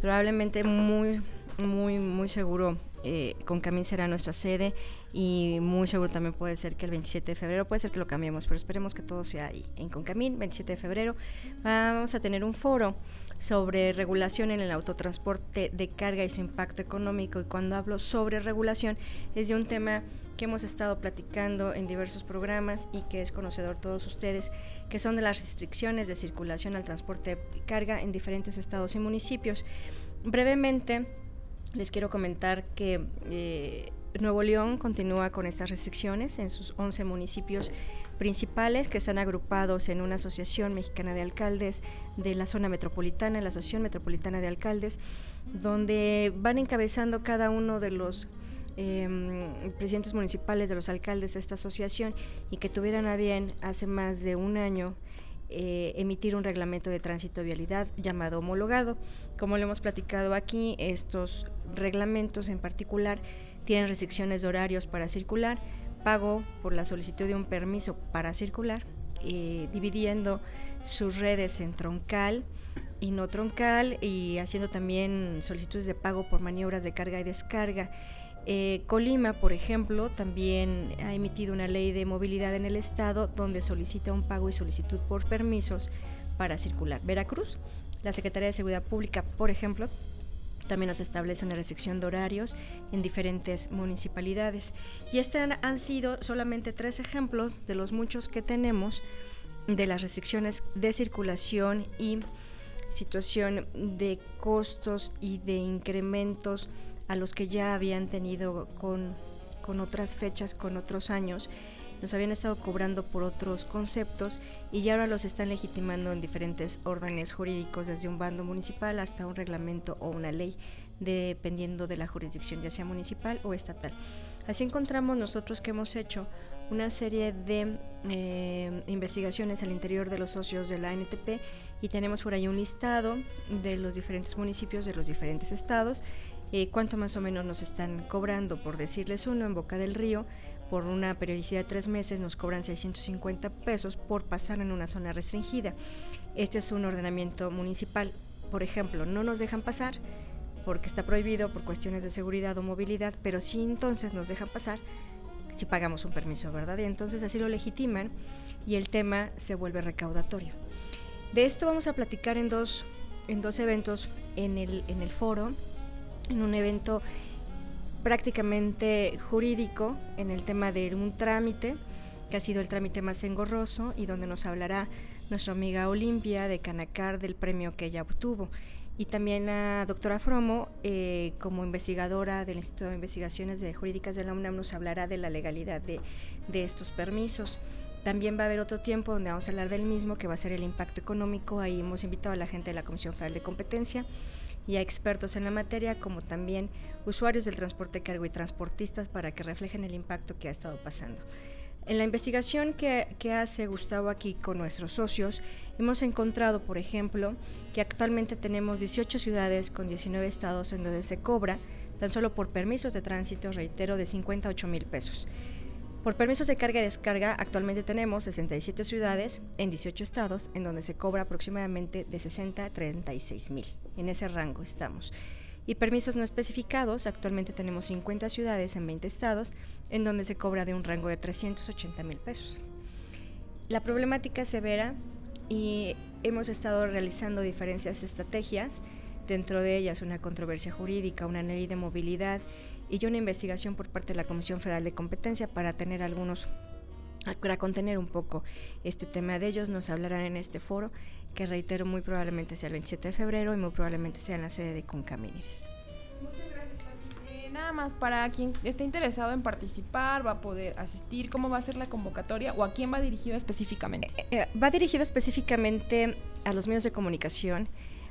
Probablemente muy, muy, muy seguro eh, Concamín será nuestra sede y muy seguro también puede ser que el 27 de febrero, puede ser que lo cambiemos, pero esperemos que todo sea ahí. En Concamín, 27 de febrero, vamos a tener un foro sobre regulación en el autotransporte de carga y su impacto económico. Y cuando hablo sobre regulación es de un tema que hemos estado platicando en diversos programas y que es conocedor todos ustedes, que son de las restricciones de circulación al transporte de carga en diferentes estados y municipios. Brevemente, les quiero comentar que eh, Nuevo León continúa con estas restricciones en sus 11 municipios principales que están agrupados en una asociación mexicana de alcaldes de la zona metropolitana, la Asociación Metropolitana de Alcaldes, donde van encabezando cada uno de los em, presidentes municipales, de los alcaldes de esta asociación y que tuvieran a bien hace más de un año eh, emitir un reglamento de tránsito vialidad llamado homologado. Como lo hemos platicado aquí, estos reglamentos en particular tienen restricciones de horarios para circular, pago por la solicitud de un permiso para circular, eh, dividiendo sus redes en troncal y no troncal y haciendo también solicitudes de pago por maniobras de carga y descarga. Eh, Colima, por ejemplo, también ha emitido una ley de movilidad en el estado donde solicita un pago y solicitud por permisos para circular. Veracruz, la Secretaría de Seguridad Pública, por ejemplo, también nos establece una restricción de horarios en diferentes municipalidades. Y estos han sido solamente tres ejemplos de los muchos que tenemos de las restricciones de circulación y situación de costos y de incrementos a los que ya habían tenido con, con otras fechas, con otros años nos habían estado cobrando por otros conceptos y ya ahora los están legitimando en diferentes órdenes jurídicos, desde un bando municipal hasta un reglamento o una ley, dependiendo de la jurisdicción, ya sea municipal o estatal. Así encontramos nosotros que hemos hecho una serie de eh, investigaciones al interior de los socios de la NTP y tenemos por ahí un listado de los diferentes municipios de los diferentes estados, eh, cuánto más o menos nos están cobrando, por decirles uno, en Boca del Río, por una periodicidad de tres meses nos cobran 650 pesos por pasar en una zona restringida. Este es un ordenamiento municipal. Por ejemplo, no nos dejan pasar porque está prohibido por cuestiones de seguridad o movilidad, pero sí entonces nos dejan pasar si pagamos un permiso, ¿verdad? Y entonces así lo legitiman y el tema se vuelve recaudatorio. De esto vamos a platicar en dos, en dos eventos en el, en el foro, en un evento prácticamente jurídico en el tema de un trámite, que ha sido el trámite más engorroso y donde nos hablará nuestra amiga Olimpia de Canacar del premio que ella obtuvo. Y también la doctora Fromo, eh, como investigadora del Instituto de Investigaciones de Jurídicas de la UNAM, nos hablará de la legalidad de, de estos permisos. También va a haber otro tiempo donde vamos a hablar del mismo, que va a ser el impacto económico. Ahí hemos invitado a la gente de la Comisión Federal de Competencia y a expertos en la materia, como también usuarios del transporte cargo y transportistas para que reflejen el impacto que ha estado pasando. En la investigación que, que, hace Gustavo aquí con nuestros socios, hemos encontrado, por ejemplo, que actualmente tenemos 18 ciudades con 19 estados en donde se cobra tan solo por permisos de tránsito, reitero, de 58 mil pesos. Por permisos de carga y descarga, actualmente tenemos 67 ciudades en 18 estados, en donde se cobra aproximadamente de 60 a 36 mil. En ese rango estamos. Y permisos no especificados, actualmente tenemos 50 ciudades en 20 estados, en donde se cobra de un rango de 380 mil pesos. La problemática es severa y hemos estado realizando diferentes estrategias, dentro de ellas una controversia jurídica, una ley de movilidad y una investigación por parte de la Comisión Federal de Competencia para tener algunos para contener un poco este tema de ellos, nos hablarán en este foro, que reitero muy probablemente sea el 27 de febrero y muy probablemente sea en la sede de Concamines. Muchas gracias, eh, nada más para quien esté interesado en participar, va a poder asistir, cómo va a ser la convocatoria o a quién va dirigido específicamente. Eh, eh, va dirigido específicamente a los medios de comunicación,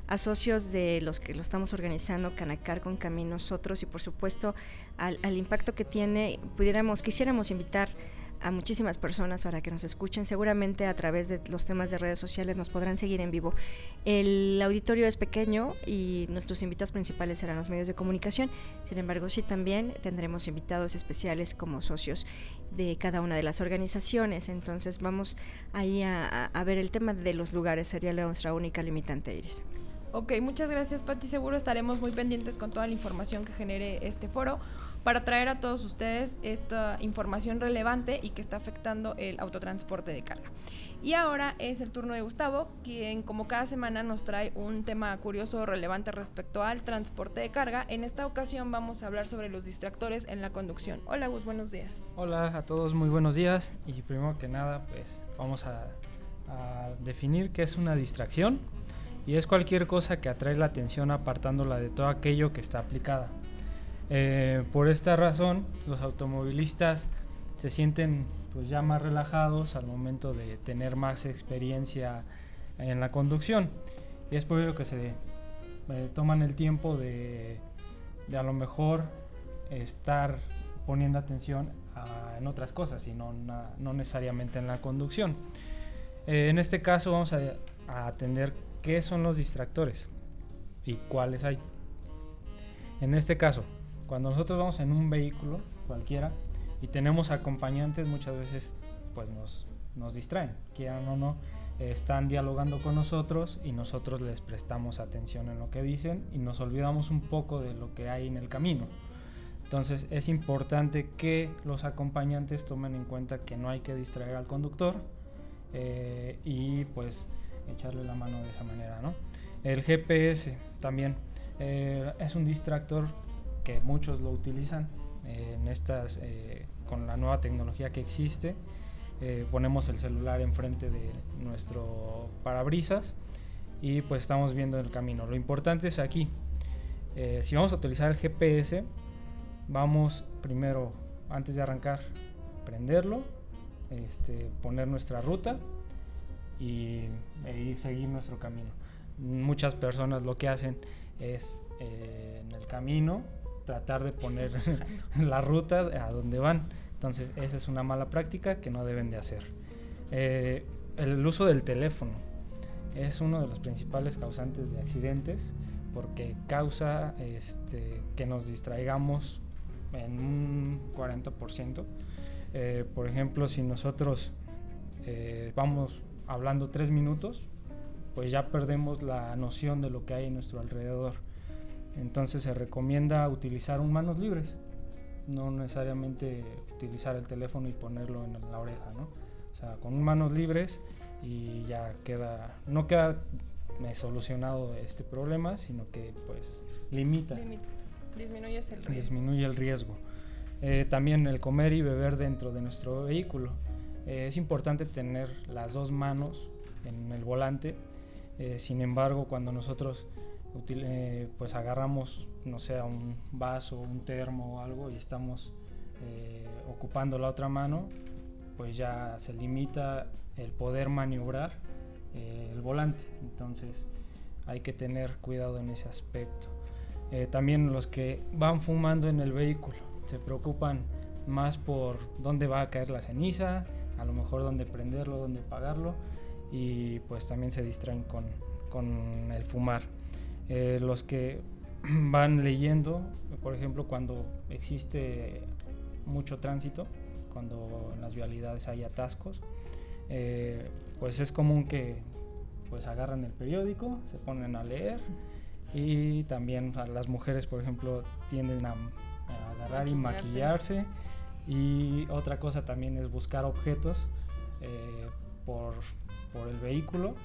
a socios de los que lo estamos organizando, Canacar con Camino, nosotros y por supuesto al, al impacto que tiene, pudiéramos, quisiéramos invitar a muchísimas personas para que nos escuchen. Seguramente a través de los temas de redes sociales nos podrán seguir en vivo. El auditorio es pequeño y nuestros invitados principales serán los medios de comunicación. Sin embargo, sí también tendremos invitados especiales como socios de cada una de las organizaciones. Entonces vamos ahí a, a ver el tema de los lugares. Sería nuestra única limitante, Iris. Ok, muchas gracias Pati. Seguro estaremos muy pendientes con toda la información que genere este foro para traer a todos ustedes esta información relevante y que está afectando el autotransporte de carga. Y ahora es el turno de Gustavo, quien como cada semana nos trae un tema curioso o relevante respecto al transporte de carga. En esta ocasión vamos a hablar sobre los distractores en la conducción. Hola Gus, buenos días. Hola a todos, muy buenos días. Y primero que nada, pues vamos a, a definir qué es una distracción. Y es cualquier cosa que atrae la atención apartándola de todo aquello que está aplicada. Eh, por esta razón, los automovilistas se sienten pues ya más relajados al momento de tener más experiencia en la conducción. Y es por ello que se eh, toman el tiempo de, de, a lo mejor estar poniendo atención en otras cosas y no, no, necesariamente en la conducción. Eh, en este caso vamos a atender qué son los distractores y cuáles hay. En este caso, cuando nosotros vamos en un vehículo cualquiera y tenemos acompañantes, muchas veces pues nos, nos distraen, quieran o no, están dialogando con nosotros y nosotros les prestamos atención en lo que dicen y nos olvidamos un poco de lo que hay en el camino. Entonces es importante que los acompañantes tomen en cuenta que no hay que distraer al conductor eh, y pues echarle la mano de esa manera. ¿no? El GPS también eh, es un distractor que muchos lo utilizan eh, en estas, eh, con la nueva tecnología que existe. Ponemos el celular enfrente de nuestro parabrisas y pues estamos viendo el camino. Lo importante es aquí, si vamos a utilizar el GPS, vamos primero, antes de arrancar, prenderlo, este, poner nuestra ruta y, y seguir nuestro camino. Muchas personas lo que hacen es en el camino tratar de poner [LAUGHS] la ruta a donde van. Entonces esa es una mala práctica que no deben de hacer. Eh, el uso del teléfono es uno de los principales causantes de accidentes porque causa este, que nos distraigamos en un 40%. Eh, por ejemplo, si nosotros eh, vamos hablando tres minutos, pues ya perdemos la noción de lo que hay en nuestro alrededor. Entonces se recomienda utilizar un manos libres, no necesariamente utilizar el teléfono y ponerlo en la oreja, ¿no? O sea, con un manos libres y ya queda, no queda solucionado este problema, sino que pues limita. Limita. Disminuye el riesgo. Disminuye el riesgo. Eh, también el comer y beber dentro de nuestro vehículo. Eh, es importante tener las dos manos en el volante. Eh, sin embargo, cuando nosotros eh, pues agarramos, no sé, un vaso, un termo o algo y estamos ocupando la otra mano, pues ya se limita el poder maniobrar el volante. Entonces hay que tener cuidado en ese aspecto. También los que van fumando en el vehículo se preocupan más por dónde va a caer la ceniza, a lo mejor dónde prenderlo, dónde apagarlo y pues también se distraen con, con el fumar. Eh, los que [CLEARS THROAT] van leyendo, por ejemplo, cuando existe mucho tránsito, cuando en las vialidades hay atascos, eh, pues es común que pues agarran el periódico, se ponen a leer y también las mujeres, por ejemplo, tienden a, a agarrar y maquillarse y otra cosa también es buscar objetos eh, por, por el vehículo.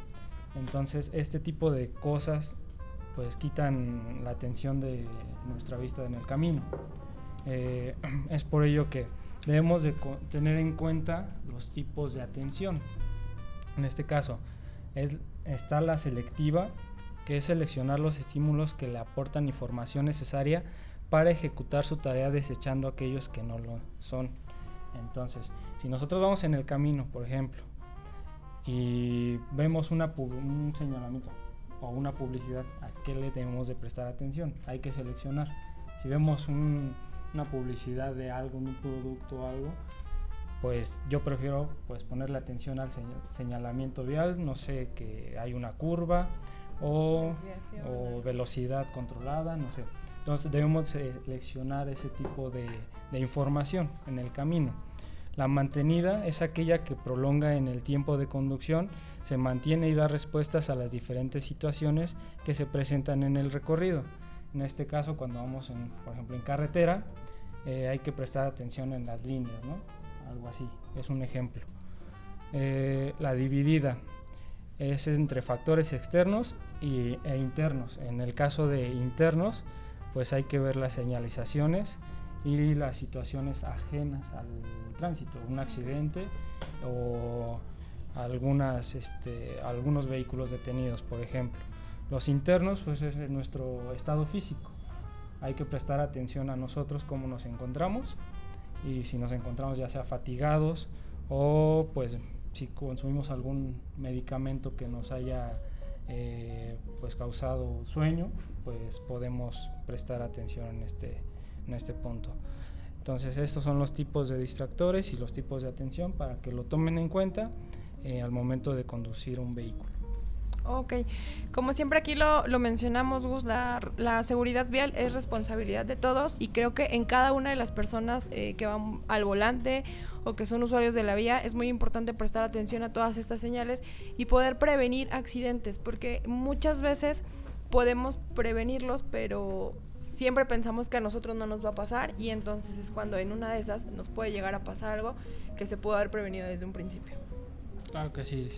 Entonces, este tipo de cosas pues quitan la atención de nuestra vista en el camino. Eh, [CLEARS THROAT] es por ello que debemos de tener en cuenta los tipos de atención. En este caso, es, está la selectiva, que es seleccionar los estímulos que le aportan información necesaria para ejecutar su tarea desechando aquellos que no lo son. Entonces, si nosotros vamos en el camino, por ejemplo, y vemos una, un señalamiento o una publicidad, ¿a qué le debemos de prestar atención? Hay que seleccionar. Si vemos una publicidad de algo, un producto o algo, pues yo prefiero pues ponerle atención al señalamiento vial, no sé, que hay una curva o, velocidad controlada, no sé. Entonces debemos seleccionar ese tipo de, de información en el camino. La mantenida es aquella que prolonga en el tiempo de conducción, se mantiene y da respuestas a las diferentes situaciones que se presentan en el recorrido. En este caso, cuando vamos, en, por ejemplo, en carretera, eh, hay que prestar atención en las líneas, ¿no? Algo así, es un ejemplo. Eh, la dividida es entre factores externos y, e internos. En el caso de internos, pues hay que ver las señalizaciones y las situaciones ajenas al tránsito, un accidente o algunas, este, algunos vehículos detenidos, por ejemplo. Los internos, pues es nuestro estado físico. Hay que prestar atención a nosotros, cómo nos encontramos y si nos encontramos ya sea fatigados o pues si consumimos algún medicamento que nos haya eh, pues causado sueño, pues podemos prestar atención en este, en este punto. Entonces estos son los tipos de distractores y los tipos de atención para que lo tomen en cuenta eh, al momento de conducir un vehículo. Ok, como siempre aquí lo, lo mencionamos, Gus, la, la, seguridad vial es responsabilidad de todos y creo que en cada una de las personas eh, que van al volante o que son usuarios de la vía es muy importante prestar atención a todas estas señales y poder prevenir accidentes, porque muchas veces podemos prevenirlos, pero siempre pensamos que a nosotros no nos va a pasar y entonces es cuando en una de esas nos puede llegar a pasar algo que se pudo haber prevenido desde un principio. Claro que sí.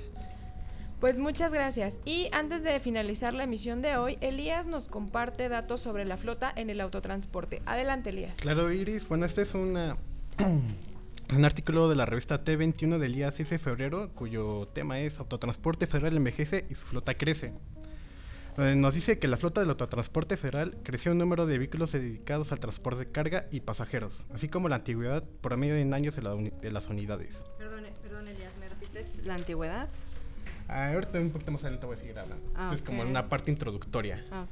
Pues muchas gracias. Y antes de finalizar la emisión de hoy, Elías nos comparte datos sobre la flota en el autotransporte. Adelante, Elías. Claro, Iris. Bueno, este es una... [CLEARS THROAT] un artículo de la revista T21 del día 6 de febrero, cuyo tema es Autotransporte Federal envejece y su flota crece. Eh, nos dice que la flota del autotransporte federal creció en número de vehículos dedicados al transporte de carga y pasajeros, así como la antigüedad promedio en años de, las unidades. Perdón, perdón, Elías, ¿me repites la antigüedad? Ah, ahorita un poquito más adelante voy a seguir hablando. Ah, Esto es como una parte introductoria. Ah,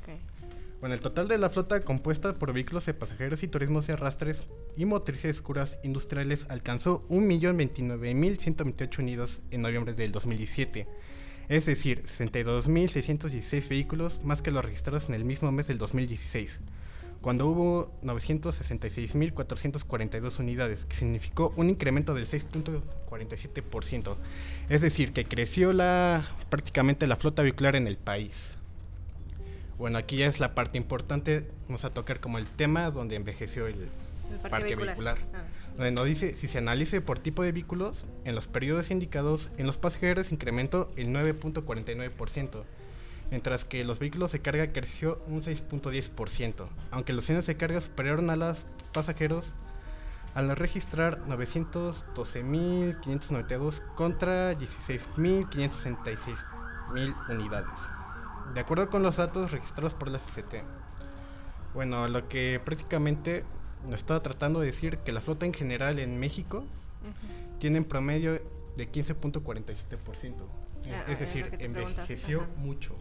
bueno, el total de la flota compuesta por vehículos de pasajeros y turismos de arrastres y motrices curas industriales alcanzó 1.029.128 unidos en noviembre del 2017 es decir, 62.616 vehículos más que los registrados en el mismo mes del 2016, cuando hubo 966.442 unidades, que significó un incremento del 6.47%, es decir, que creció la, prácticamente la flota vehicular en el país. Bueno, aquí ya es la parte importante, vamos a tocar como el tema donde envejeció el, parque, vehicular. Ah donde nos dice si se analice por tipo de vehículos, en los periodos indicados, en los pasajeros incrementó el 9.49%, mientras que los vehículos de carga creció un 6.10%, aunque los cienes de carga superaron a los pasajeros al registrar 912.592 contra 16.566.000 unidades. De acuerdo con los datos registrados por la CCT. Bueno, lo que prácticamente estaba tratando de decir que la flota en general en México tiene en promedio de 15.47%. Ah, es decir, envejeció mucho.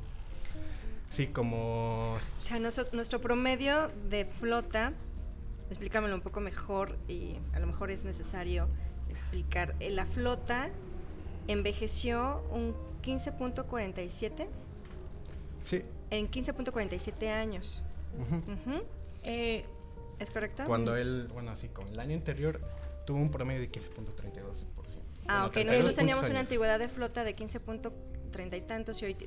Sí, como... O sea, nuestro, promedio de flota, explícamelo un poco mejor y a lo mejor es necesario explicar. Eh, la flota envejeció un 15.47. Sí. En 15.47 años. eh, ¿Es correcto? Cuando él, bueno, así con el año anterior tuvo un promedio de 15.32%. Ah, ok. Nosotros teníamos una antigüedad de flota de 15. 30 y tantos y hoy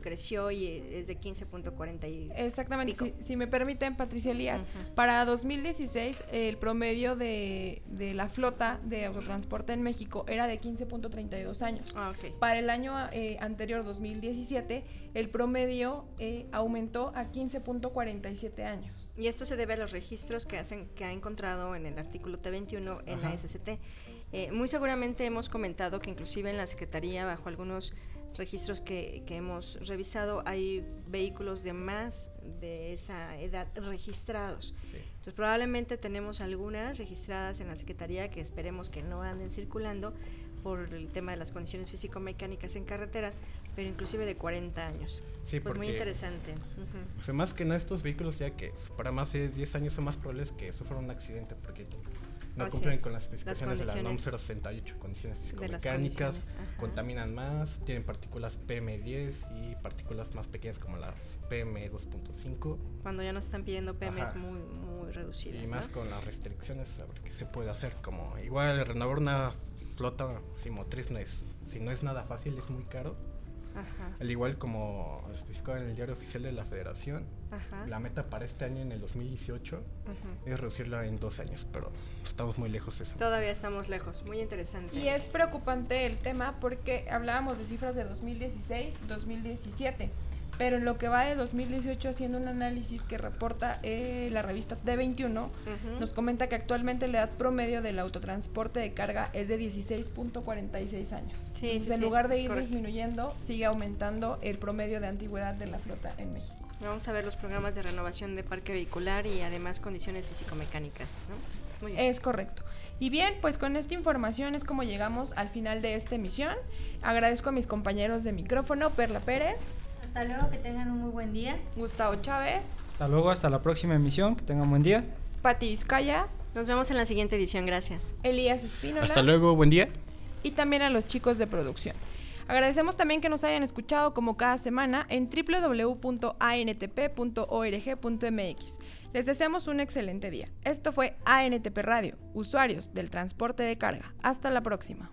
creció y es de 15.40 Exactamente, si, me permiten, Patricia Elías, para 2016 el promedio de, la flota de autotransporte en México era de 15.32 años. Ah, para el año eh, anterior, 2017, el promedio eh, aumentó a 15.47 años. Y esto se debe a los registros que hacen que ha encontrado en el artículo T21 en la SCT. Eh, muy seguramente hemos comentado que inclusive en la Secretaría, bajo algunos registros que, hemos revisado, hay vehículos de más de esa edad registrados. Entonces probablemente tenemos algunas registradas en la Secretaría que esperemos que no anden circulando por el tema de las condiciones físico-mecánicas en carreteras, pero inclusive de 40 años. Sí, pues muy interesante. más que nada estos vehículos ya que para más de 10 años son más probables que sufran un accidente porque no cumplen con las especificaciones de la NOM 068, condiciones físico-mecánicas, contaminan más, tienen partículas PM10 y partículas más pequeñas como las PM2.5. Cuando ya nos están pidiendo PMs muy, muy reducidas. Y más con las restricciones, a ver qué se puede hacer. Como igual renovar una flota sin motriz no es, si no es nada fácil, es muy caro. Al igual como especificado en el diario oficial de la Federación, la meta para este año, en el 2018, es reducirla en dos años, pero estamos muy lejos de eso. Todavía estamos lejos, muy interesante. Y es preocupante el tema porque hablábamos de cifras de 2016, 2017 pero en lo que va de 2018 haciendo un análisis que reporta eh, la revista T21, nos comenta que actualmente la edad promedio del autotransporte de carga es de 16.46 años. Sí, en lugar de ir disminuyendo, sigue aumentando el promedio de antigüedad de la flota en México. Vamos a ver los programas de renovación de parque vehicular y además condiciones físico-mecánicas, ¿no? Muy bien. Es correcto. Y bien, pues con esta información es como llegamos al final de esta emisión. Agradezco a mis compañeros de micrófono, Perla Pérez. Hasta luego, que tengan un muy buen día. Gustavo Chávez. Hasta luego, hasta la próxima emisión, que tengan buen día. Pati Izcaya. Nos vemos en la siguiente edición, gracias. Elías Espínola. Hasta luego, buen día. Y también a los chicos de producción. Agradecemos también que nos hayan escuchado como cada semana en www.antp.org.mx. Les deseamos un excelente día. Esto fue ANTP Radio, usuarios del transporte de carga. Hasta la próxima.